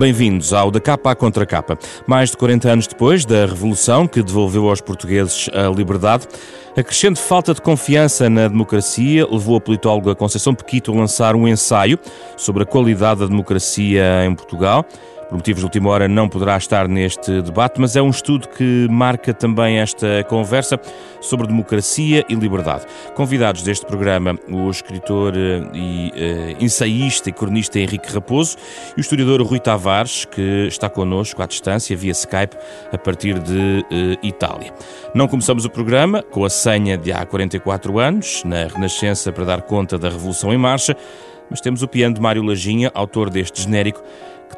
Bem-vindos ao Da Capa à Contra Capa. Mais de 40 anos depois da Revolução que devolveu aos portugueses a liberdade, a crescente falta de confiança na democracia levou a politóloga Conceição Pequito a lançar um ensaio sobre a qualidade da democracia em Portugal por motivos de última hora, não poderá estar neste debate, mas é um estudo que marca também esta conversa sobre democracia e liberdade. Convidados deste programa, o escritor eh, e uh, ensaísta e cronista Henrique Raposo e o historiador Rui Tavares, que está connosco à distância, via Skype, a partir de uh, Itália. Não começamos o programa com a senha de há 44 anos, na Renascença, para dar conta da Revolução em Marcha, mas temos o piano de Mário Lajinha, autor deste genérico,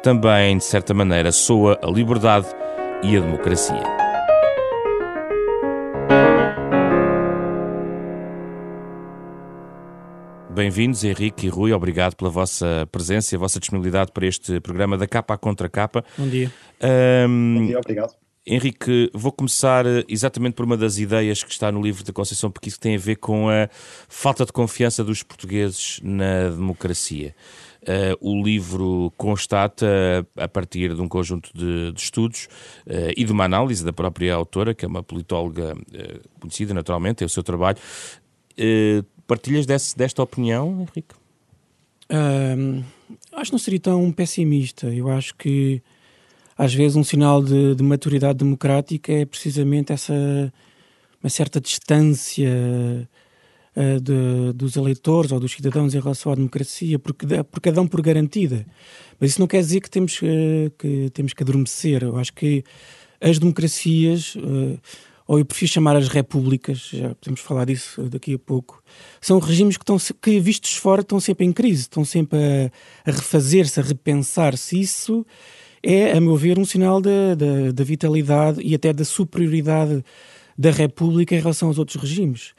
também, de certa maneira, soa a liberdade e a democracia. Bem-vindos, Henrique e Rui. Obrigado pela vossa presença e a vossa disponibilidade para este programa da capa à contra capa. Bom dia. Um, Bom dia, obrigado. Henrique, vou começar eh, exatamente por uma das ideias que está no livro da Conceição Pequis, que tem a ver com a falta de confiança dos portugueses na democracia. Uh, o livro constata, a partir de um conjunto de, de estudos uh, e de uma análise da própria autora, que é uma politóloga uh, conhecida naturalmente, é o seu trabalho. partilhas desse, desta opinião, Henrique? acho que não seria tão pessimista. Eu acho que às vezes um sinal de, de maturidade democrática é precisamente essa uma certa distância uh, de, dos eleitores ou dos cidadãos em relação à democracia, porque, porque a dão por garantida. Mas isso não quer dizer que temos, uh, que, temos que adormecer. Eu acho que as democracias, uh, ou eu prefiro chamar as repúblicas, já podemos falar disso daqui a pouco, são regimes que, estão, que vistos fora, estão sempre em crise, estão sempre a, a refazer-se, a repensar-se. Isso é, a meu ver, um sinal da, da vitalidade e até da superioridade da República em relação aos outros regimes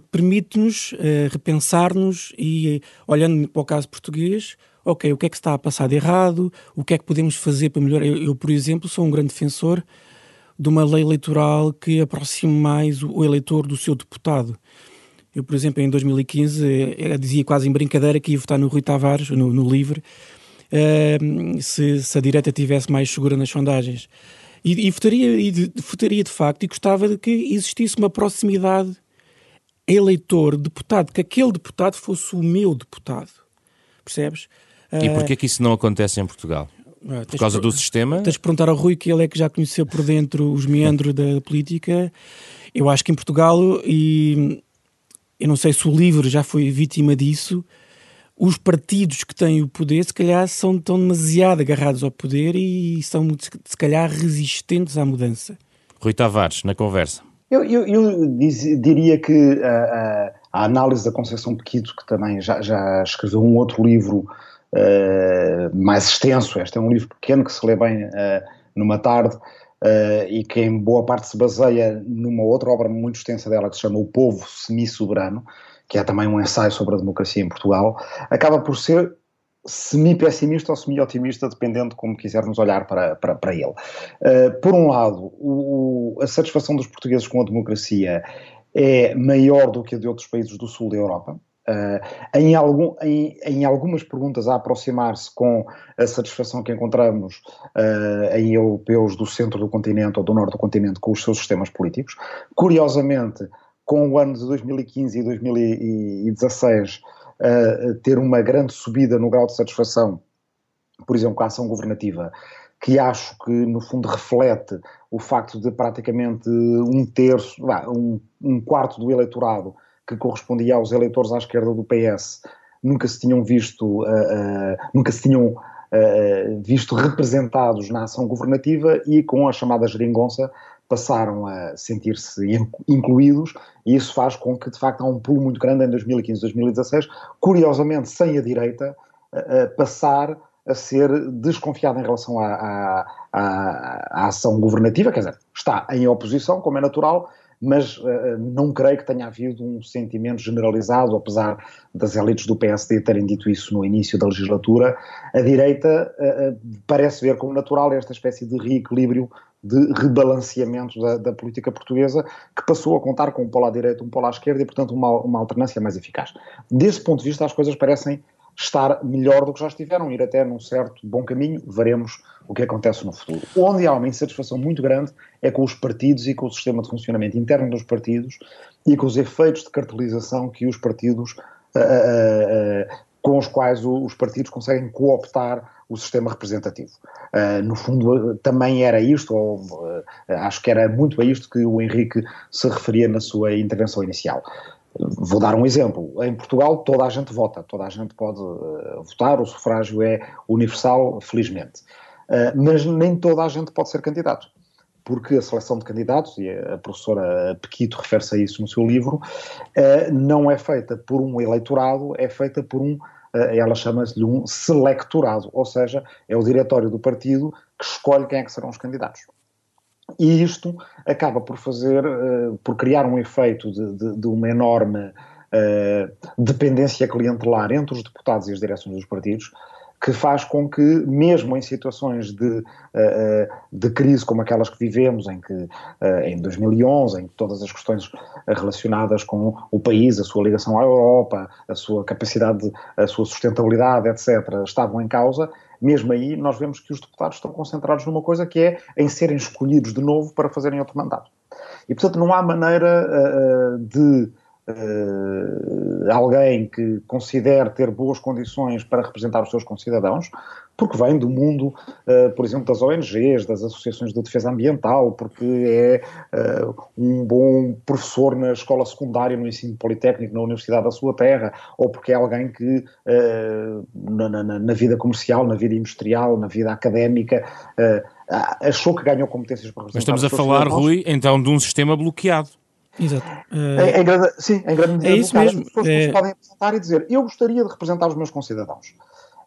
porque permite-nos uh, repensar-nos e, olhando para o caso português, ok, o que é que está a passar de errado, o que é que podemos fazer para melhorar. Eu, eu, por exemplo, sou um grande defensor de uma lei eleitoral que aproxime mais o, eleitor do seu deputado. Eu, por exemplo, em 2015, eu dizia quase em brincadeira que ia votar no Rui Tavares, no, no LIVRE, uh, se, se, a direita tivesse mais segura nas sondagens. E, e, votaria, e de, votaria de facto e gostava de que existisse uma proximidade eleitor, deputado, que aquele deputado fosse o meu deputado. Percebes? E porquê é que isso não acontece em Portugal? Ah, por causa do sistema? Tens de perguntar ao Rui, que ele é que já conheceu por dentro os meandros da política. Eu acho que em Portugal, e eu não sei se o livro já foi vítima disso, os partidos que têm o poder, se calhar, são tão demasiado agarrados ao poder e são, se calhar, resistentes à mudança. Rui Tavares, na conversa. Eu, eu, eu diz, diria que a, a, análise da Conceição Pequito, que também já, já escreveu um outro livro uh, mais extenso, este é um livro pequeno que se lê bem uh, numa tarde uh, e que em boa parte se baseia numa outra obra muito extensa dela que se chama O Povo Semi-Soberano, que é também um ensaio sobre a democracia em Portugal, acaba por ser semi-pessimista ou semi-otimista, dependendo de como quisermos olhar para, para, para ele. Uh, por um lado, o, a satisfação dos portugueses com a democracia é maior do que a de outros países do sul da Europa. Uh, em, algum, em, em, algumas perguntas a aproximar-se com a satisfação que encontramos uh, em europeus do centro do continente ou do norte do continente com os seus sistemas políticos. Curiosamente, com o ano de 2015 e 2016, uh, ter uma grande subida no grau de satisfação, por exemplo, com a ação governativa, que acho que no fundo reflete o facto de praticamente um terço, um, um quarto do eleitorado que correspondia aos eleitores à esquerda do PS nunca se tinham visto, uh, uh, nunca se tinham visto representados na ação governativa e com a chamada geringonça passaram a sentir-se incluídos e isso faz com que, de facto, há um pulo muito grande em 2015 2016, curiosamente, sem a direita passar a ser desconfiada em relação à, à, à, à, ação governativa, quer dizer, está em oposição, como é natural, mas uh, não creio que tenha havido um sentimento generalizado, apesar das elites do PSD terem dito isso no início da legislatura, a direita uh, parece ver como natural esta espécie de reequilíbrio de rebalanceamento da, da, política portuguesa, que passou a contar com um polo à direita, um polo à esquerda e, portanto, uma, uma alternância mais eficaz. Desse ponto de vista, as coisas parecem estar melhor do que já estiveram, ir até num certo bom caminho, veremos o que acontece no futuro. Onde há uma insatisfação muito grande é com os partidos e com o sistema de funcionamento interno dos partidos e com os efeitos de cartelização que os partidos, uh, uh, uh, com os quais os partidos conseguem cooptar o sistema representativo. no fundo, também era isto, ou acho que era muito a isto que o Henrique se referia na sua intervenção inicial. Vou dar um exemplo. Em Portugal toda a gente vota, toda a gente pode uh, votar, o sufrágio é universal, felizmente. Uh, mas nem toda a gente pode ser candidato. Porque a seleção de candidatos, e a professora Pequito refere-se a isso no seu livro, uh, não é feita por um eleitorado, é feita por um, ela chama-se-lhe um selectorado, ou seja, é o diretório do partido que escolhe quem é que serão os candidatos. E isto acaba por fazer, uh, por criar um efeito de, de, de uma enorme uh, dependência clientelar entre os deputados e as direções dos partidos, que faz com que, mesmo em situações de, uh, de crise como aquelas que vivemos, em que em 2011, em que todas as questões relacionadas com o país, a sua ligação à Europa, a sua capacidade, a sua sustentabilidade, etc., estavam em causa, mesmo aí nós vemos que os deputados estão concentrados numa coisa que é em serem escolhidos de novo para fazerem outro mandato. E, portanto, não há maneira de uh, alguém que considere ter boas condições para representar os seus concidadãos, porque vem do mundo, uh, por exemplo, das ONGs, das associações de defesa ambiental, porque é uh, um bom professor na escola secundária, no ensino politécnico, na universidade da sua terra, ou porque é alguém que uh, na, na, na, vida comercial, na vida industrial, na vida académica, achou que ganhou competências para representar Mas estamos a falar, Rui, então de um sistema bloqueado. Exato. Uh... Em, em grande, sim, em grande medida. É isso mesmo. As pessoas é... podem apresentar e dizer: Eu gostaria de representar os meus concidadãos.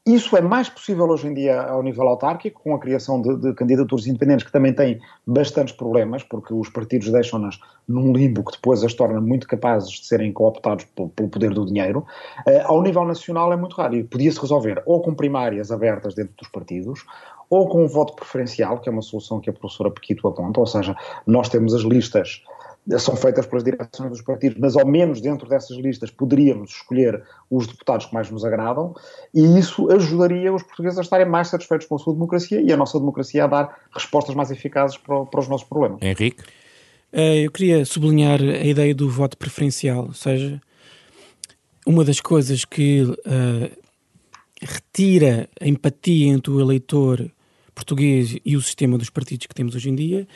Isso é mais possível hoje em dia ao nível autárquico, com a criação de, de candidaturas independentes que também têm bastantes problemas, porque os partidos deixam-nas num limbo que depois as torna muito capazes de serem cooptados pelo, pelo poder do dinheiro. Uh, ao nível nacional é muito raro e podia-se resolver ou com primárias abertas dentro dos partidos, ou com um voto preferencial, que é uma solução que a professora Pequito aponta, ou seja, nós temos as listas são feitas pelas direções dos partidos, mas ao menos dentro dessas listas poderíamos escolher os deputados que mais nos agradam, e isso ajudaria os portugueses a estarem mais satisfeitos com a sua democracia e a nossa democracia a dar respostas mais eficazes para, para os nossos problemas. Henrique? Eh, eu queria sublinhar a ideia do voto preferencial, ou seja, uma das coisas que uh, retira a empatia entre o eleitor português e o sistema dos partidos que temos hoje em dia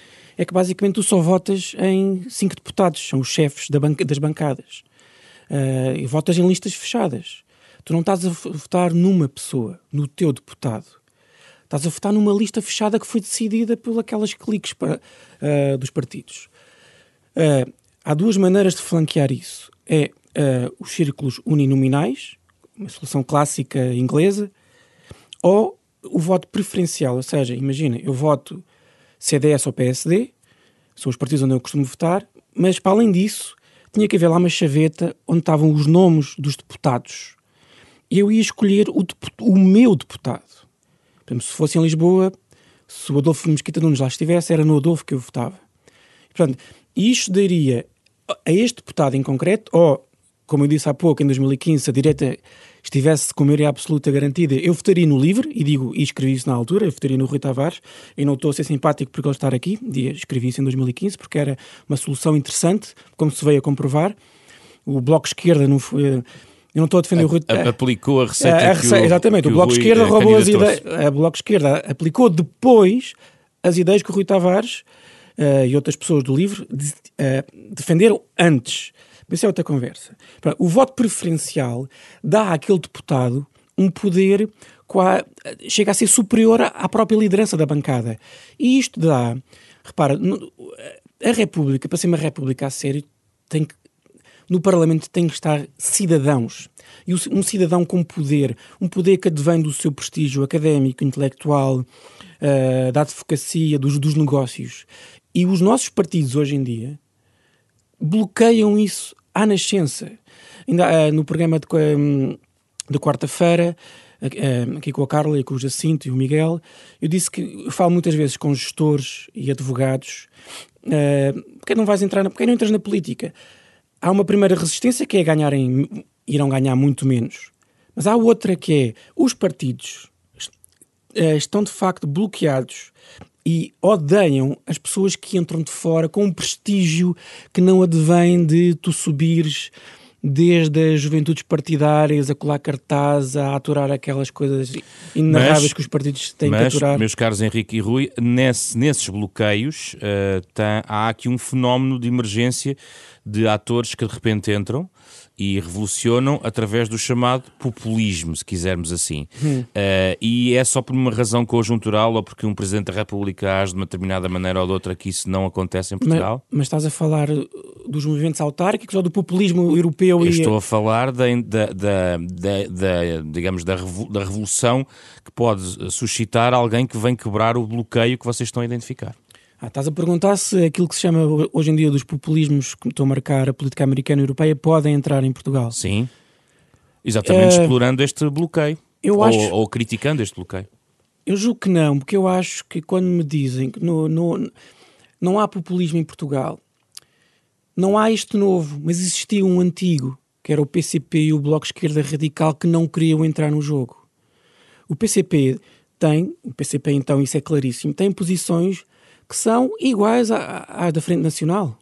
é que basicamente tu só votas em cinco deputados, são os chefes da banca, das bancadas. Uh, e votas em listas fechadas. Tu não estás a votar numa pessoa, no teu deputado. Estás a votar numa lista fechada que foi decidida por aquelas cliques para, uh, dos partidos. Uh, há duas maneiras de flanquear isso. É os círculos uninominais, uma solução clássica inglesa, ou o voto preferencial, ou seja, imagina, eu voto CDS ou PSD, são os partidos onde eu costumo votar, mas para além disso, tinha que haver lá uma chaveta onde estavam os nomes dos deputados. Eu ia escolher o, o meu deputado. Por exemplo, se fosse em Lisboa, se o Adolfo Mesquita Nunes lá estivesse, era no Adolfo que eu votava. Portanto, isto daria a este deputado em concreto, ou, como eu disse há pouco, em 2015, a direita estivesse com maioria absoluta garantida, eu votaria no LIVRE, e digo, e escrevi isso na altura, eu votaria no Rui Tavares, e não estou a ser simpático por ele estar aqui, escrevi isso em 2015, porque era uma solução interessante, como se veio a comprovar. O Bloco Esquerda não foi... Eu não estou a defender a, o Rui... Aplicou a receita, a, a receita o, Exatamente, o Bloco Esquerda roubou as ideias... A Bloco Esquerda aplicou depois as ideias que o Rui Tavares uh, e outras pessoas do LIVRE de, uh, defenderam antes. Mas isso é outra conversa. O voto preferencial dá àquele deputado um poder chega a ser superior à própria liderança da bancada. E isto dá, repara, a República, para ser uma República a sério, tem que, no Parlamento tem que estar cidadãos. E um cidadão com poder, um poder que advém do seu prestígio académico, intelectual, uh, da advocacia, dos, dos negócios. E os nossos partidos hoje em dia bloqueiam isso à nascença. Ainda uh, no programa de, um, de quarta-feira, uh, aqui com a Carla e com o Jacinto e o Miguel, eu disse que eu falo muitas vezes com gestores e advogados. Uh, porque não vais entrar, na, porque não entras na política? Há uma primeira resistência que é ganharem, irão ganhar muito menos. Mas há outra que é: os partidos uh, estão de facto bloqueados e odeiam as pessoas que entram de fora com um prestígio que não advém de tu subires desde as juventudes partidárias a colar cartaz, a aturar aquelas coisas inarráveis que os partidos têm mas, que aturar. meus caros Henrique e Rui, nesse, nesses bloqueios uh, há aqui um fenómeno de emergência de atores que de repente entram e revolucionam através do chamado populismo, se quisermos assim. Hum. Uh, e é só por uma razão conjuntural ou porque um Presidente da República age de uma determinada maneira ou de outra que isso não acontece em Portugal? Mas, mas estás a falar dos movimentos autárquicos ou do populismo europeu? Eu e... estou a falar da, da, da, da, digamos, da, da revolução que pode suscitar alguém que vem quebrar o bloqueio que vocês estão a identificar. Ah, estás a perguntar se aquilo que se chama hoje em dia dos populismos que estão a marcar a política americana e europeia podem entrar em Portugal. Sim. Exatamente, uh, explorando este bloqueio. Eu ou, acho... ou criticando este bloqueio. Eu julgo que não, porque eu acho que quando me dizem que no, no, não há populismo em Portugal, não há este novo, mas existia um antigo, que era o PCP e o Bloco Esquerda Radical, que não queriam entrar no jogo. O PCP tem, o PCP então, isso é claríssimo, tem posições que são iguais às da Frente Nacional.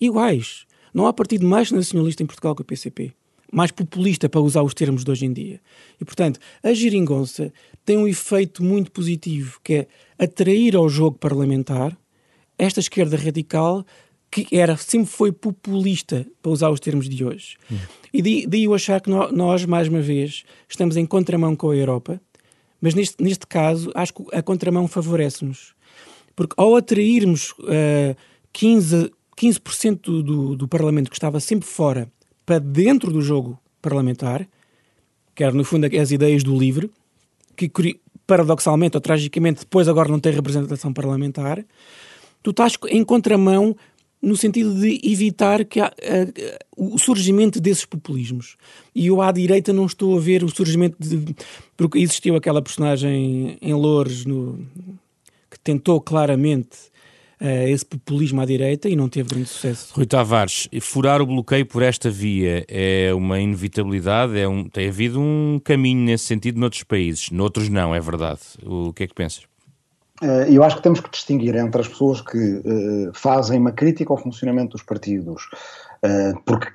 Iguais. Não há partido mais nacionalista em Portugal que o PCP. Mais populista, para usar os termos de hoje em dia. E, portanto, a geringonça tem um efeito muito positivo, que é atrair ao jogo parlamentar esta esquerda radical que era, sempre foi populista, para usar os termos de hoje. Hum. E daí eu achar que nós, mais uma vez, estamos em contramão com a Europa, mas neste, neste caso, acho que a contramão favorece-nos. Porque ao atrairmos uh, 15%, 15 do, do Parlamento que estava sempre fora para dentro do jogo parlamentar, que era no fundo as ideias do LIVRE, que paradoxalmente ou tragicamente depois agora não tem representação parlamentar, tu estás em contramão no sentido de evitar que o surgimento desses populismos. E eu à direita não estou a ver o surgimento de. Porque existiu aquela personagem em Loures no, tentou claramente uh, esse populismo à direita e não teve grande sucesso. Rui Tavares, furar o bloqueio por esta via é uma inevitabilidade? É um, tem havido um caminho nesse sentido noutros países, noutros não, é verdade. O que é que pensas? Eh, eu acho que temos que distinguir entre as pessoas que uh, fazem uma crítica ao funcionamento dos partidos, uh, porque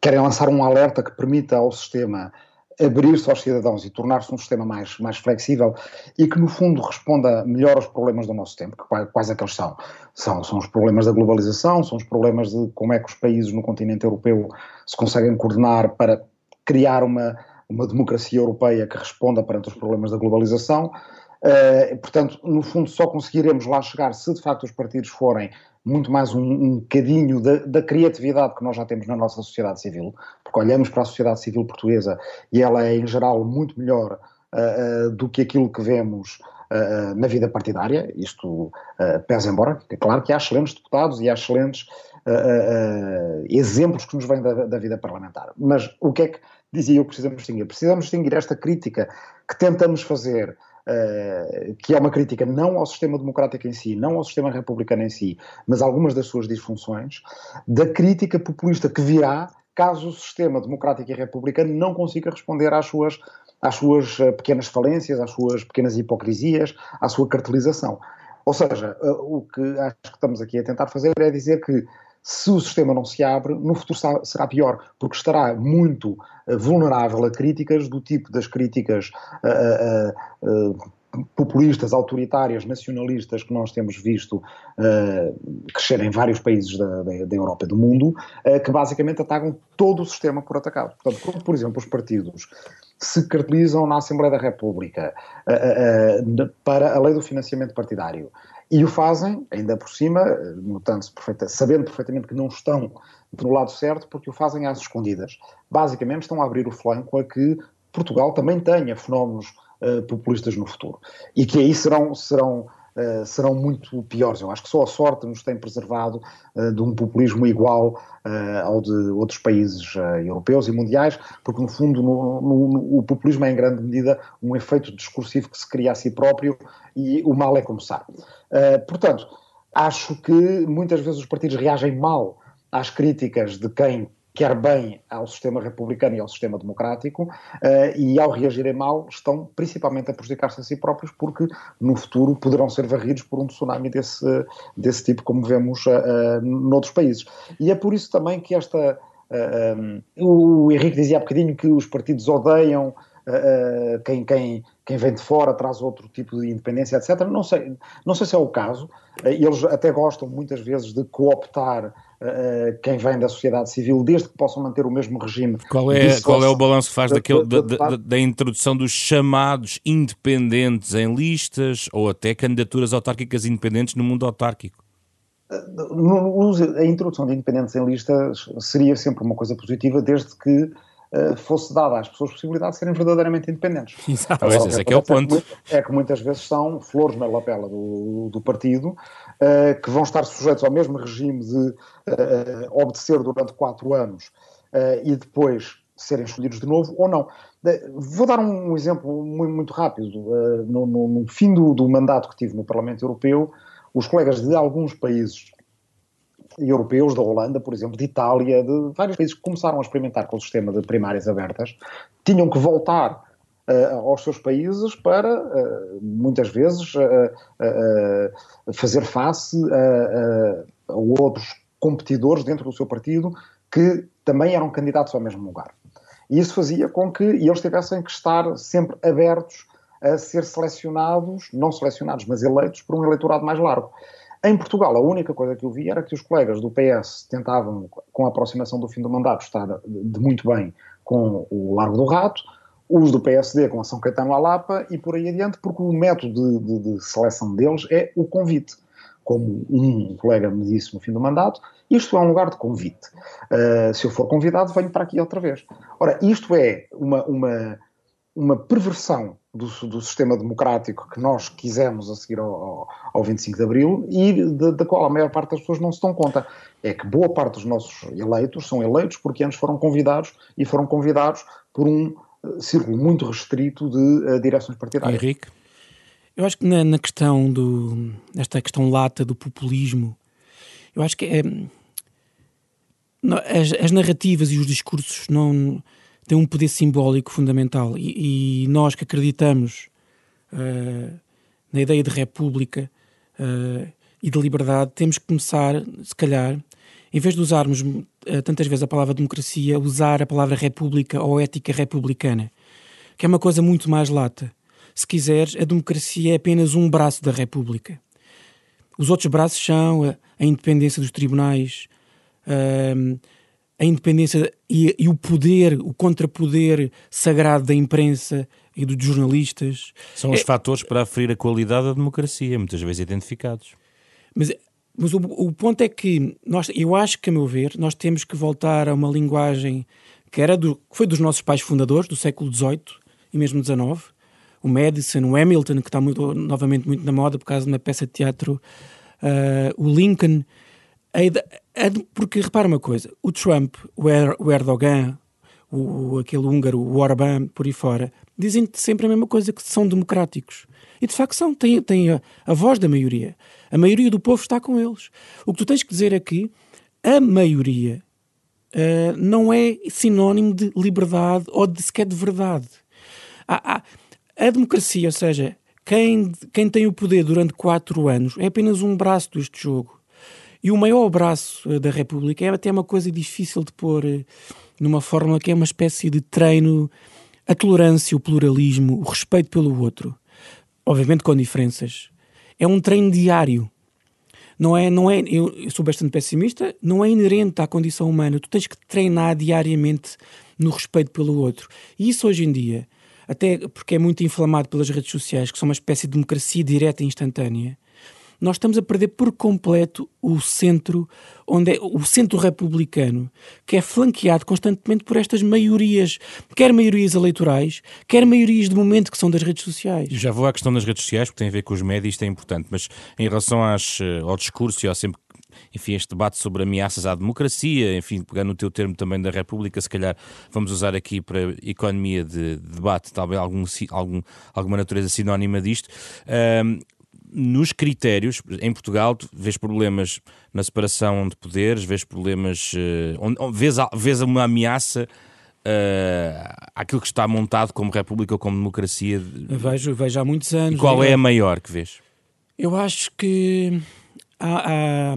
querem lançar um alerta que permita ao sistema abrir-se aos cidadãos e tornar-se um sistema mais, mais flexível e que, no fundo, responda melhor aos problemas do nosso tempo. Que, quais é que eles são? são? São os problemas da globalização, são os problemas de como é que os países no continente europeu se conseguem coordenar para criar uma, uma democracia europeia que responda perante os problemas da globalização. Uh, portanto, no fundo, só conseguiremos lá chegar se de facto os partidos forem muito mais um, um bocadinho da, da, criatividade que nós já temos na nossa sociedade civil, porque olhamos para a sociedade civil portuguesa e ela é, em geral, muito melhor uh, uh, do que aquilo que vemos uh, na vida partidária. Isto pesa embora, é claro que há excelentes deputados e há excelentes exemplos que nos vêm da, da, vida parlamentar. Mas o que é que dizia eu precisamos distinguir? Precisamos distinguir esta crítica que tentamos fazer Uh, que é uma crítica não ao sistema democrático em si, não ao sistema republicano em si, mas algumas das suas disfunções, da crítica populista que virá caso o sistema democrático e republicano não consiga responder às suas, às suas eh, pequenas falências, às suas pequenas hipocrisias, à sua cartelização. Ou seja, uh, o que acho que estamos aqui a tentar fazer é dizer que se o sistema não se abre, no futuro será pior, porque estará muito eh, vulnerável a críticas do tipo das críticas uh, uh, uh, populistas, autoritárias, nacionalistas que nós temos visto crescer em vários países da, da, da Europa e do mundo, que basicamente atacam todo o sistema por atacado. Portanto, quando, por exemplo, os partidos se cartelizam na Assembleia da República para a lei do financiamento partidário, e o fazem, ainda por cima, notando perfeita, sabendo perfeitamente que não estão no lado certo, porque o fazem às escondidas. Basicamente estão a abrir o flanco a que Portugal também tenha fenómenos uh, populistas no futuro. E que aí serão, serão Uh, serão muito piores. Eu acho que só a sorte nos tem preservado uh, de um populismo igual uh, ao de outros países europeus e mundiais, porque no fundo no, no, no, o populismo é em grande medida um efeito discursivo que se cria a si próprio e o mal é começar. portanto, acho que muitas vezes os partidos reagem mal às críticas de quem quer bem ao sistema republicano e ao sistema democrático, uh, e ao reagirem mal estão principalmente a prejudicar-se a si próprios, porque no futuro poderão ser varridos por um tsunami desse, desse tipo, como vemos uh, noutros países. E é por isso também que esta. Uh, um, o Henrique dizia há bocadinho que os partidos odeiam uh, quem, quem, quem vem de fora traz outro tipo de independência, etc. Não sei, não sei se é o caso. Eles até gostam muitas vezes de cooptar quem vem da sociedade civil, desde que possam manter o mesmo regime. Qual é, qual é o balanço que faz da, daquele, da, da, da, introdução dos chamados independentes em listas ou até candidaturas autárquicas independentes no mundo autárquico? a introdução de independentes em listas seria sempre uma coisa positiva, desde que uh, fosse dada às pessoas a possibilidade de serem verdadeiramente independentes. Exato, Agora, esse é que é o ponto. É que, muitas vezes são flores na lapela do, do partido, uh, que vão estar sujeitos ao mesmo regime de uh, obedecer durante quatro anos e depois serem escolhidos de novo ou não. Vou dar um exemplo muito, rápido. No, no, no, fim do, do mandato que tive no Parlamento Europeu, os colegas de alguns países europeus, da Holanda, por exemplo, de Itália, de vários países que começaram a experimentar com o sistema de primárias abertas, tinham que voltar aos seus países para, muitas vezes, fazer face a, outros competidores dentro do seu partido que também eram candidatos ao mesmo lugar. E isso fazia com que eles tivessem que estar sempre abertos a ser selecionados, não selecionados, mas eleitos por um eleitorado mais largo. Em Portugal, a única coisa que eu vi era que os colegas do PS tentavam, com a aproximação do fim do mandato, estar de muito bem com o Largo do Rato, os do PSD com a São Caetano à Lapa e por aí adiante, porque o método de, de, de seleção deles é o convite. Como um colega me disse no fim do mandato, isto é um lugar de convite. Uh, se eu for convidado, venho para aqui outra vez. Ora, isto é uma, uma, uma perversão do, do, sistema democrático que nós quisemos a seguir ao, ao 25 de Abril e da qual a maior parte das pessoas não se dão conta. É que boa parte dos nossos eleitos são eleitos porque antes foram convidados e foram convidados por um círculo muito restrito de uh, direções partidárias. Henrique? Eu acho que na, na, questão do. esta questão lata do populismo, eu acho que é. As, as narrativas e os discursos não tem um poder simbólico fundamental e, e nós que acreditamos uh, na ideia de república uh, e de liberdade temos que começar, se calhar, em vez de usarmos uh, tantas vezes a palavra democracia, usar a palavra república ou ética republicana, que é uma coisa muito mais lata. Se quiseres, a democracia é apenas um braço da república. Os outros braços são a, a independência dos tribunais, uh, a independência e, e, o poder, o contrapoder sagrado da imprensa e dos jornalistas. São os é, fatores para aferir a qualidade da democracia, muitas vezes identificados. Mas, mas o, o, ponto é que nós, eu acho que, a meu ver, nós temos que voltar a uma linguagem que, era do, que foi dos nossos pais fundadores, do século XVIII e mesmo XIX, o Madison, o Hamilton, que está muito, novamente muito na moda por causa de uma peça de teatro, uh, o Lincoln porque repara uma coisa: o Trump, o, er, o Erdogan, o, aquele húngaro, o Orbán, por aí fora, dizem sempre a mesma coisa, que são democráticos. E de facto são, têm, têm a, a, voz da maioria. A maioria do povo está com eles. O que tu tens que dizer é que a maioria uh, não é sinónimo de liberdade ou de sequer de verdade. A democracia, ou seja, quem, quem tem o poder durante quatro anos é apenas um braço deste jogo. E o maior braço eh, da República é até uma coisa difícil de pôr eh, numa fórmula que é uma espécie de treino a tolerância, o pluralismo, o respeito pelo outro. Obviamente com diferenças. É um treino diário. Não é, não é, eu, eu sou bastante pessimista, não é inerente à condição humana. Tu tens que treinar diariamente no respeito pelo outro. E isso hoje em dia, até porque é muito inflamado pelas redes sociais, que são uma espécie de democracia direta e instantânea, nós estamos a perder por completo o centro, onde é o centro republicano, que é flanqueado constantemente por estas maiorias, quer maiorias eleitorais, quer maiorias de momento que são das redes sociais. Já vou à questão das redes sociais, porque tem a ver com os médias, isto é importante, mas em relação às, eh, ao discurso e ao sempre enfim, este debate sobre ameaças à democracia, enfim, pegando o teu termo também da República, se calhar vamos usar aqui para economia de, debate, talvez algum, algum, alguma natureza sinónima disto nos critérios, em Portugal, tu vês problemas na separação de poderes, vês problemas, uh, vês, vês uma ameaça uh, àquilo que está montado como república ou como democracia? Vejo, vejo há muitos anos. E qual é a maior que vês? Eu acho que há, há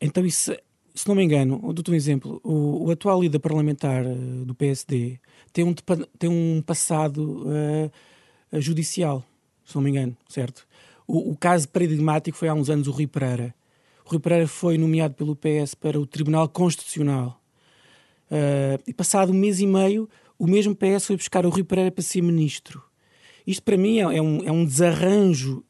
então isso, se não me engano, dou-te um exemplo, o, o, atual líder parlamentar eh, do PSD tem um, tem um passado uh, judicial, se não me engano, certo? O, o, caso paradigmático foi há uns anos o Rui Pereira. O Rui Pereira foi nomeado pelo PS para o Tribunal Constitucional. Uh, e passado um mês e meio, o mesmo PS foi buscar o Rui Pereira para ser ministro. Isto para mim é, é um, é um desarranjo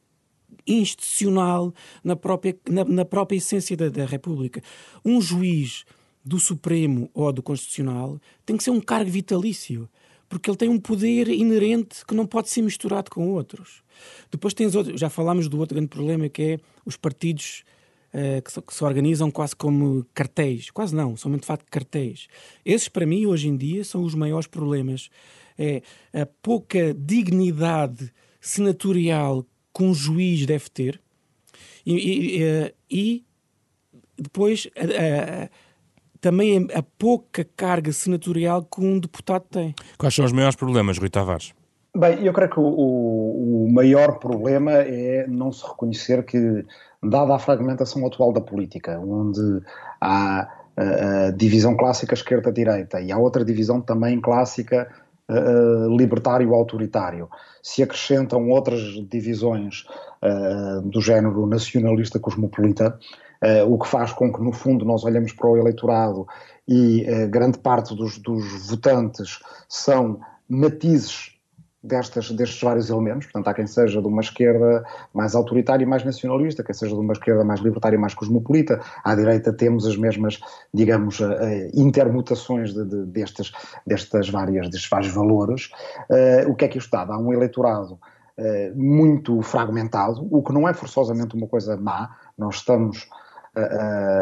institucional na própria, na, na própria essência da, da República. Um juiz do Supremo ou do Constitucional tem que ser um cargo vitalício, porque ele tem um poder inerente que não pode ser misturado com outros. Depois tens outros, já falámos do outro grande problema que é os partidos uh, que, se, que, se, organizam quase como cartéis, quase não, são de facto cartéis. Esses para mim hoje em dia são os maiores problemas. É a pouca dignidade senatorial que um juiz deve ter e, e, eh, e depois a, a, também a pouca carga senatorial que um deputado tem. Quais são os maiores problemas, Rui Tavares? Bem, eu creio que o, o, maior problema é não se reconhecer que, dada a fragmentação atual da política, onde há a, a divisão clássica esquerda-direita e há outra divisão também clássica uh, libertário-autoritário, se acrescentam outras divisões do género nacionalista-cosmopolita, o que faz com que, no fundo, nós olhamos para o eleitorado e grande parte dos, dos votantes são matizes destas, destes vários elementos. Portanto, há quem seja de uma esquerda mais autoritária e mais nacionalista, quem seja de uma esquerda mais libertária e mais cosmopolita. À direita temos as mesmas, digamos, uh, intermutações de, de, destas, destas várias, destes vários valores. Uh, o que é que isto dá? Há um eleitorado uh, muito fragmentado, o que não é forçosamente uma coisa má. Nós estamos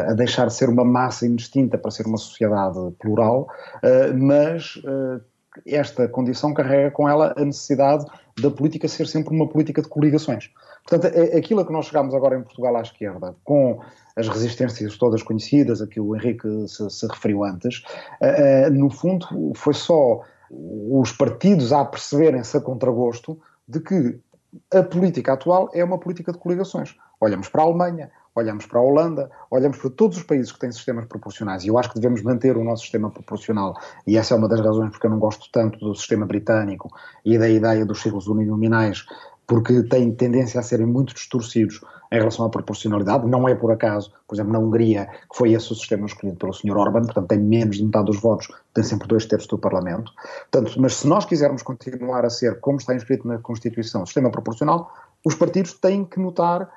a deixar de ser uma massa indistinta para ser uma sociedade plural, mas esta condição carrega com ela a necessidade da política ser sempre uma política de coligações. Portanto, é, aquilo a que nós chegamos agora em Portugal à esquerda, com as resistências todas conhecidas, a que o Henrique se, se referiu antes, uh, no fundo foi só os partidos a perceberem-se a contragosto de que a política atual é uma política de coligações. Olhamos para a Alemanha, olhamos para a Holanda, olhamos para todos os países que têm sistemas proporcionais, e eu acho que devemos manter o nosso sistema proporcional, e essa é uma das razões porque eu não gosto tanto do sistema britânico e da ideia dos círculos uninominais, porque têm tendência a serem muito distorcidos em relação à proporcionalidade. Não é por acaso, por exemplo, na Hungria, que foi esse o sistema escolhido pelo Sr. Orban, portanto tem menos de metade dos votos, tem sempre dois terços do Parlamento. Portanto, mas se nós quisermos continuar a ser, como está inscrito na Constituição, sistema proporcional, os partidos têm que notar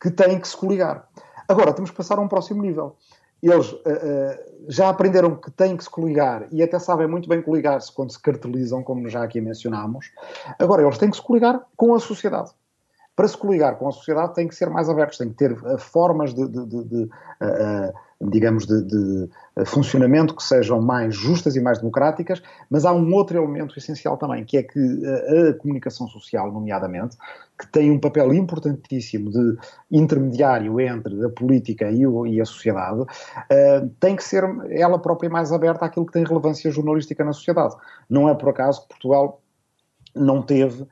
que têm que se coligar. Agora, temos que passar a um próximo nível. Eles uh, uh, já aprenderam que têm que se coligar e até sabem muito bem coligar-se quando se cartelizam, como já aqui mencionámos. Agora, eles têm que se coligar com a sociedade. Para se coligar com a sociedade, têm que ser mais abertos, têm que ter uh, formas de, de, de, de digamos, de, de, funcionamento que sejam mais justas e mais democráticas, mas há um outro elemento essencial também, que é que a, a comunicação social, nomeadamente, que tem um papel importantíssimo de intermediário entre a política e, o, e a sociedade, uh, tem que ser ela própria mais aberta àquilo que tem relevância jornalística na sociedade. Não é por acaso que Portugal não teve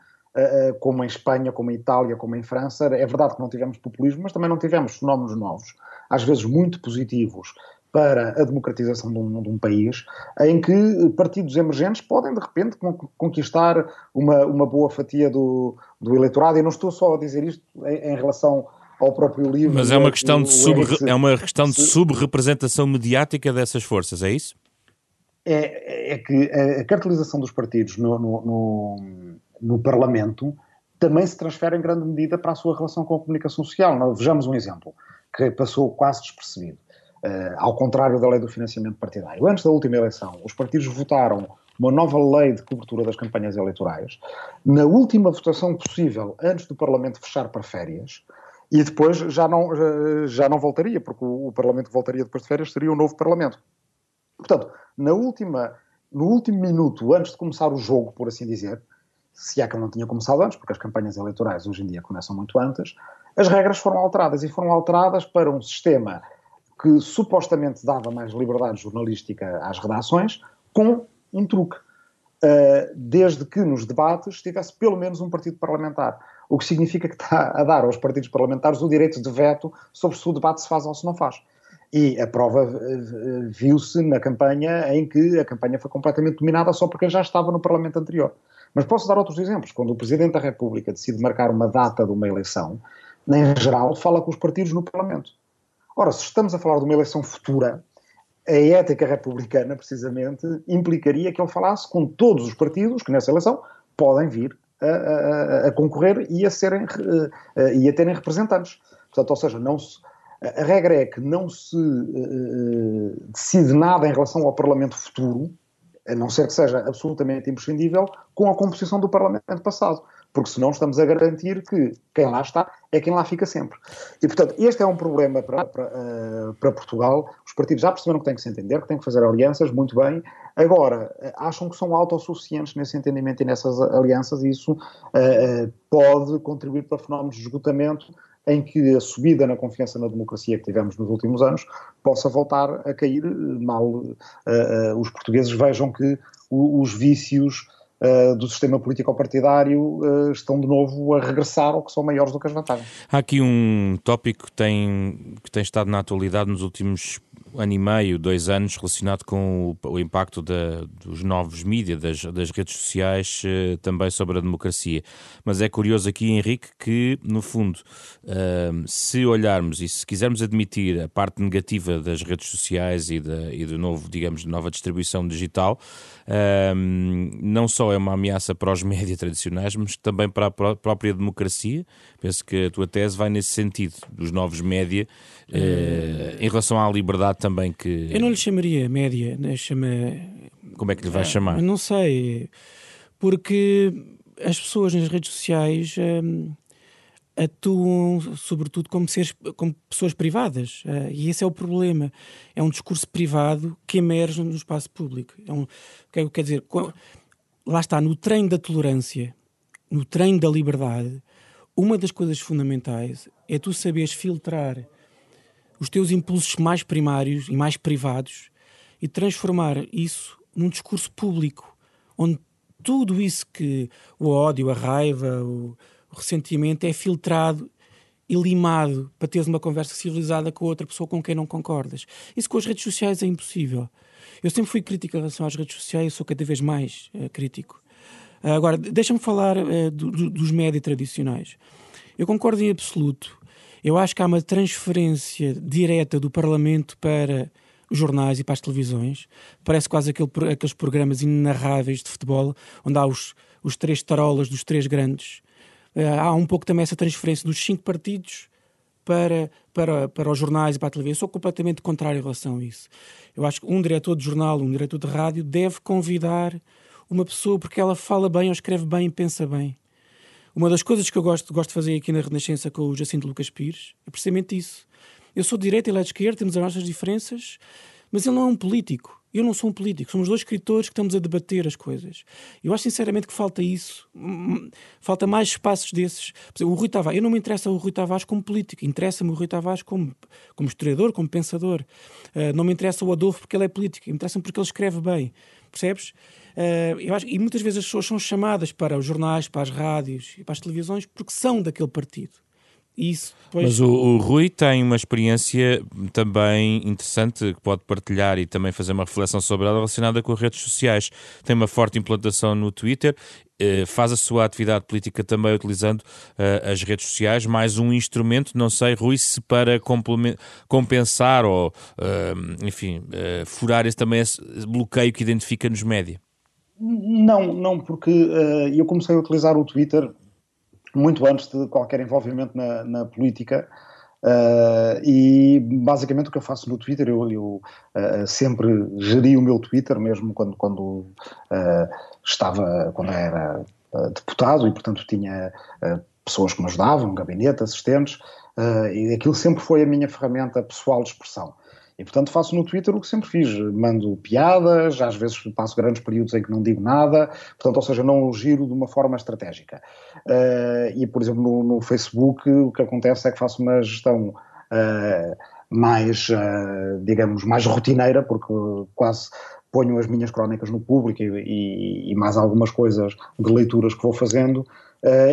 como em Espanha, como em Itália, como em França. É verdade que não tivemos populismo, mas também não tivemos fenómenos novos às vezes muito positivos para a democratização de um, de um, país, em que partidos emergentes podem, de repente, conquistar uma, uma boa fatia do, do eleitorado. E não estou só a dizer isto em, em relação ao próprio livro. Mas é uma questão de, sub, é uma questão de subrepresentação mediática dessas forças, é isso? É, é que a cartelização dos partidos no, no, no, no Parlamento também se transfere em grande medida para a sua relação com a comunicação social. Vejamos um exemplo que passou quase despercebido. Uh, ao contrário da lei do financiamento partidário. Antes da última eleição, os partidos votaram uma nova lei de cobertura das campanhas eleitorais. Na última votação possível, antes do Parlamento fechar para férias, e depois já não, já não voltaria, porque o, Parlamento voltaria depois de férias, seria um novo Parlamento. Portanto, na última, no último minuto, antes de começar o jogo, por assim dizer, se é que não tinha começado antes, porque as campanhas eleitorais hoje em dia começam muito antes, as regras foram alteradas e foram alteradas para um sistema que supostamente dava mais liberdade jornalística às redações, com um truque. Uh, desde que nos debates tivesse pelo menos um partido parlamentar. O que significa que está a dar aos partidos parlamentares o direito de veto sobre se o debate se faz ou se não faz. E a prova uh, viu-se na campanha em que a campanha foi completamente dominada só porque já estava no Parlamento anterior. Mas posso dar outros exemplos. Quando o Presidente da República decide marcar uma data de uma eleição, em geral, fala com os partidos no Parlamento. Ora, se estamos a falar de uma eleição futura, a ética republicana, precisamente, implicaria que ele falasse com todos os partidos que nessa eleição podem vir a, a, a concorrer e a, serem, a, e a terem representantes. Portanto, ou seja, não se, a regra é que não se uh, decide nada em relação ao Parlamento futuro, a não ser que seja absolutamente imprescindível, com a composição do Parlamento passado porque senão estamos a garantir que quem lá está é quem lá fica sempre. E, portanto, este é um problema para, para, uh, para, Portugal. Os partidos já perceberam que têm que se entender, que têm que fazer alianças, muito bem. Agora, uh, acham que são autossuficientes nesse entendimento e nessas alianças, e isso uh, pode contribuir para fenómenos de esgotamento em que a subida na confiança na democracia que tivemos nos últimos anos possa voltar a cair mal. os portugueses vejam que os vícios uh, do sistema político-partidário uh, estão de novo a regressar ou que são maiores do que as vantagens. Há aqui um tópico que tem, que tem estado na atualidade nos últimos ano e meio, dois anos, relacionado com o, o impacto da, dos novos mídias, das, das, redes sociais, uh, também sobre a democracia. Mas é curioso aqui, Henrique, que, no fundo, uh, se olharmos e se quisermos admitir a parte negativa das redes sociais e, da, e do novo, digamos, nova distribuição digital, uh, não só é uma ameaça para os médias tradicionais, mas também para a própria democracia. Penso que a tua tese vai nesse sentido, dos novos média, eh, em relação à liberdade também que. Eu não lhe chamaria média, né? chama. Como é que lhe vai ah, chamar? Não sei, porque as pessoas nas redes sociais hum, atuam sobretudo como, seres, como pessoas privadas uh, e esse é o problema. É um discurso privado que emerge no espaço público. É um, o que é que quer dizer? Lá está, no trem da tolerância, no trem da liberdade, uma das coisas fundamentais é tu saberes filtrar os teus impulsos mais primários e mais privados e transformar isso num discurso público, onde tudo isso que o ódio, a raiva, o, o ressentimento é filtrado e limado para teres uma conversa civilizada com outra pessoa com quem não concordas. Isso com as redes sociais é impossível. Eu sempre fui crítico em relação às redes sociais, sou cada vez mais uh, crítico. Uh, agora, deixa-me falar uh, do, do, dos médias tradicionais. Eu concordo em absoluto eu acho que há uma transferência direta do Parlamento para os jornais e para as televisões. Parece quase aquele, aqueles programas inenarráveis de futebol, onde há os, os três tarolas dos três grandes. Uh, há um pouco também essa transferência dos cinco partidos para, para, para os jornais e para a televisão. Eu sou completamente contrário em relação a isso. Eu acho que um diretor de jornal, um diretor de rádio, deve convidar uma pessoa porque ela fala bem ou escreve bem pensa bem. Uma das coisas que eu gosto, gosto de fazer aqui na Renascença com o Jacinto Lucas Pires é precisamente isso. Eu sou de direita, ele é de esquerda, temos as nossas diferenças, mas ele não é um político. Eu não sou um político. Somos dois escritores que estamos a debater as coisas. Eu acho sinceramente que falta isso. Falta mais espaços desses. O Rui Tavares, eu não me interessa o Rui Tavares como político. Interessa-me o Rui Tavares como, como historiador, como pensador. Uh, não me interessa o Adolfo porque ele é político. Interessa-me porque ele escreve bem. Percebes? Uh, acho, e muitas vezes as pessoas são chamadas para os jornais, para as rádios e para as televisões porque são daquele partido. Isso, depois... Mas o, o, Rui tem uma experiência também interessante que pode partilhar e também fazer uma reflexão sobre ela relacionada com as redes sociais. Tem uma forte implantação no Twitter eh, faz a sua atividade política também utilizando uh, as redes sociais, mais um instrumento, não sei, Rui, se para compensar ou, uh, enfim, furar esse, também esse bloqueio que identifica nos média. Não, não, porque uh, eu comecei a utilizar o Twitter muito antes de qualquer envolvimento na, na política. Uh, e basicamente o que eu faço no Twitter, eu, eu uh, sempre geri o meu Twitter, mesmo quando, quando estava, quando era deputado e portanto tinha pessoas que me ajudavam, gabinete, assistentes, e aquilo sempre foi a minha ferramenta pessoal de expressão. E, portanto, faço no Twitter o que sempre fiz. Mando piadas, às vezes passo grandes períodos em que não digo nada, portanto, ou seja, não giro de uma forma estratégica. Uh, e, por exemplo, no, no, Facebook, o que acontece é que faço uma gestão uh, mais, uh, digamos, mais rotineira, porque quase ponho as minhas crónicas no público e, e, e mais algumas coisas de leituras que vou fazendo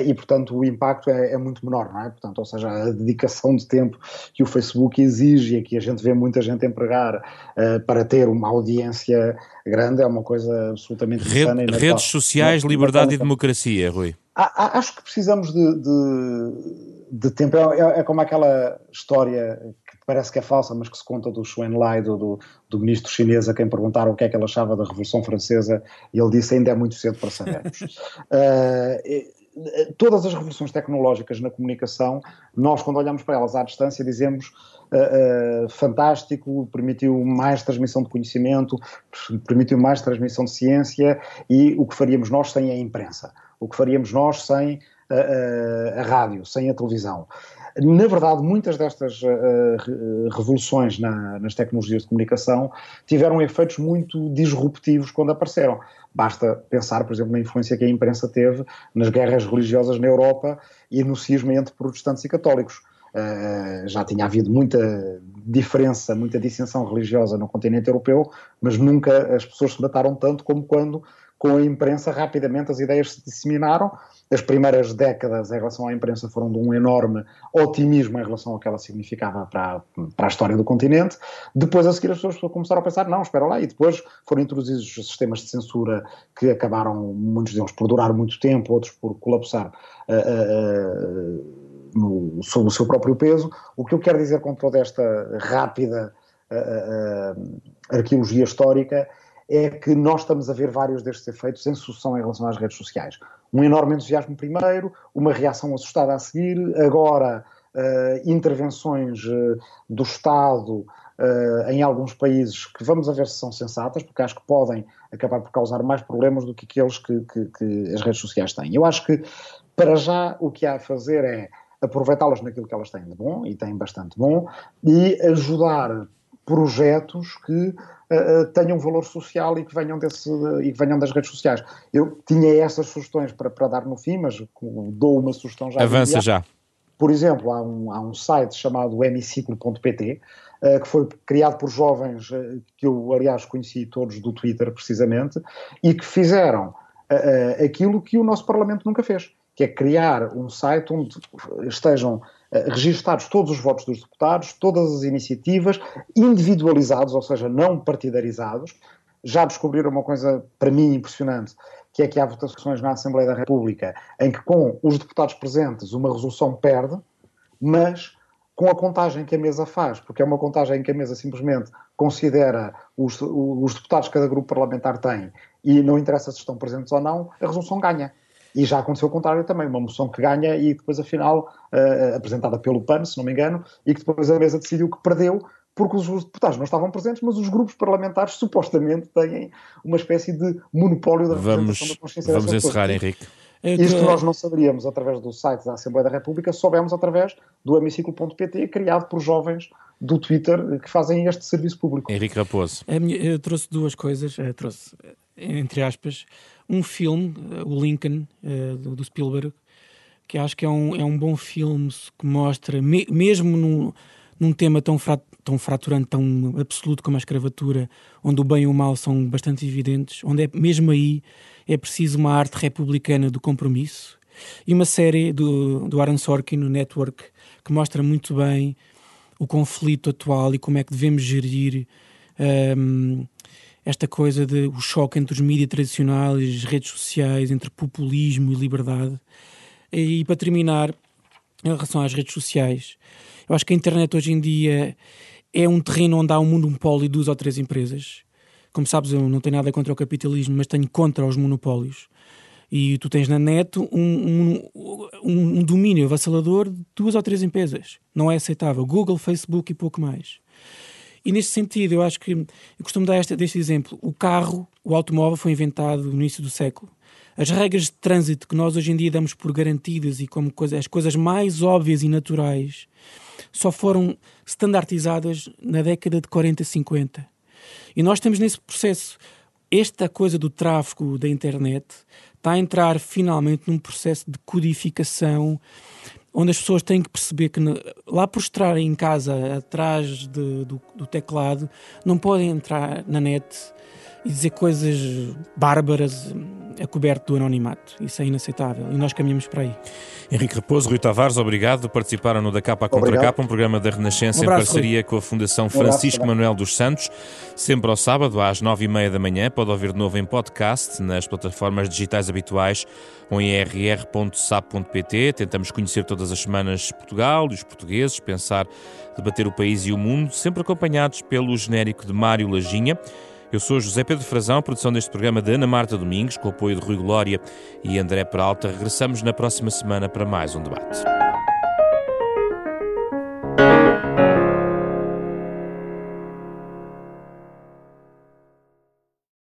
e, portanto, o impacto é, é, muito menor, não é? Portanto, ou seja, a dedicação de tempo que o Facebook exige e que a gente vê muita gente empregar uh, para ter uma audiência grande é uma coisa absolutamente Rede, insana. Redes sociais, liberdade e democracia, Rui. Acho que precisamos de, de, de tempo. É, é, é, como aquela história que parece que é falsa, mas que se conta do Xuan Lai, do, do, do, ministro chinês, a quem perguntaram o que é que ele achava da Revolução Francesa, e ele disse ainda é muito cedo para sabermos. uh, todas as revoluções tecnológicas na comunicação, nós, quando olhamos para elas à distância, dizemos uh, uh, fantástico, permitiu mais transmissão de conhecimento, permitiu mais transmissão de ciência, e o que faríamos nós sem a imprensa? O que faríamos nós sem uh, a rádio, sem a televisão? Na verdade, muitas destas uh, revoluções na, nas tecnologias de comunicação tiveram efeitos muito disruptivos quando apareceram. Basta pensar, por exemplo, na influência que a imprensa teve nas guerras religiosas na Europa e no cisma entre protestantes e católicos. Uh, já tinha havido muita diferença, muita dissensão religiosa no continente europeu, mas nunca as pessoas se mataram tanto como quando com a imprensa, rapidamente as ideias se disseminaram. As primeiras décadas em relação à imprensa foram de um enorme otimismo em relação ao que ela significava para, para a história do continente. Depois, a seguir, as pessoas começaram a pensar: não, espera lá, e depois foram introduzidos os sistemas de censura que acabaram, muitos deles, por durar muito tempo, outros por colapsar. Uh, uh, no, sob o seu próprio peso. O que eu quero dizer com toda esta rápida uh, arqueologia histórica é que nós estamos a ver vários destes efeitos em sucessão em relação às redes sociais. Um enorme entusiasmo primeiro, uma reação assustada a seguir, agora uh, intervenções uh, do Estado uh, em alguns países que vamos a ver se são sensatas, porque acho que podem acabar por causar mais problemas do que aqueles que, que, que as redes sociais têm. Eu acho que, para já, o que há a fazer é aproveitá-las naquilo que elas têm de bom, e têm bastante bom, e ajudar projetos que uh, tenham valor social e que venham, desse, e que venham das redes sociais. Eu tinha essas sugestões para, para dar no fim, mas dou uma sugestão já. Avança já. Por exemplo, há um, há um site chamado hemiciclo.pt uh, que foi criado por jovens uh, que eu, aliás, conheci todos do Twitter, precisamente, e que fizeram aquilo que o nosso Parlamento nunca fez, que é criar um site onde estejam eh, registados todos os votos dos deputados, todas as iniciativas, individualizados, ou seja, não partidarizados. Já descobriram uma coisa para mim impressionante, que é que há votações na Assembleia da República em que com os deputados presentes uma resolução perde, mas com a contagem que a mesa faz, porque é uma contagem em que a mesa simplesmente considera os, os deputados que cada grupo parlamentar tem e não interessa se estão presentes ou não, a resolução ganha. E já aconteceu o contrário também, uma moção que ganha e depois, afinal, uh, apresentada pelo PAN, se não me engano, e que depois a mesa decidiu que perdeu porque os deputados não estavam presentes, mas os grupos parlamentares supostamente têm uma espécie de monopólio da representação da consciência Vamos encerrar, Henrique. Isto nós não saberíamos através do site da Assembleia da República, soubemos através do hemiciclo.pt, criado por jovens do Twitter que fazem este serviço público. Henrique Raposo. Eu trouxe duas coisas, eu trouxe, entre aspas, um filme, eh, o Lincoln, uh, do, Spielberg, que acho que é um, é um bom filme que mostra, me, mesmo num, num tema tão, frat, tão fraturante, tão absoluto como a escravatura, onde o bem e o mal são bastante evidentes, onde é, mesmo aí é preciso uma arte republicana do compromisso, e uma série do, do Aaron Sorkin, no Network, que mostra muito bem o conflito atual e como é que devemos gerir um, ehm, esta coisa de o choque entre os mídias tradicionais redes sociais, entre populismo e liberdade. E, e para terminar, em relação às redes sociais, eu acho que a internet hoje em dia é um terreno onde há um monopólio de duas ou três empresas. Como sabes, eu não tenho nada contra o capitalismo, mas tenho contra os monopólios. E tu tens na net um, um, um domínio avassalador de duas ou três empresas. Não é aceitável. Google, Facebook e pouco mais. E neste sentido, eu acho que eu costumo dar este, deste exemplo. O carro, o automóvel foi inventado no início do século. as regras de trânsito que nós hoje em dia damos por garantidas e como coisa, as coisas mais óbvias e naturais só foram standardizadas na década de 40, 50. E nós estamos nesse processo. Esta coisa do tráfego da internet está a entrar finalmente num processo de codificação onde as pessoas têm que perceber que lá por estarem em casa atrás de, do, do, teclado não podem entrar na net e dizer coisas bárbaras a coberto do anonimato. Isso é inaceitável e nós caminhamos para aí. Henrique Raposo, Rui Tavares, obrigado. Participaram no Da Capa à Contra Capa, um programa da Renascença um abraço, em parceria Rui. com a Fundação Francisco um Manuel dos Santos, sempre ao sábado às nove e meia da manhã. Pode ouvir de novo em podcast nas plataformas digitais habituais ou em rr.sap.pt. Tentamos conhecer todas as semanas Portugal e os portugueses, pensar, debater o país e o mundo, sempre acompanhados pelo genérico de Mário Lajinha. Eu sou José Pedro Frazão, produção deste programa de Ana Marta Domingos, com o apoio de Rui Glória e André Peralta. Regressamos na próxima semana para mais um debate.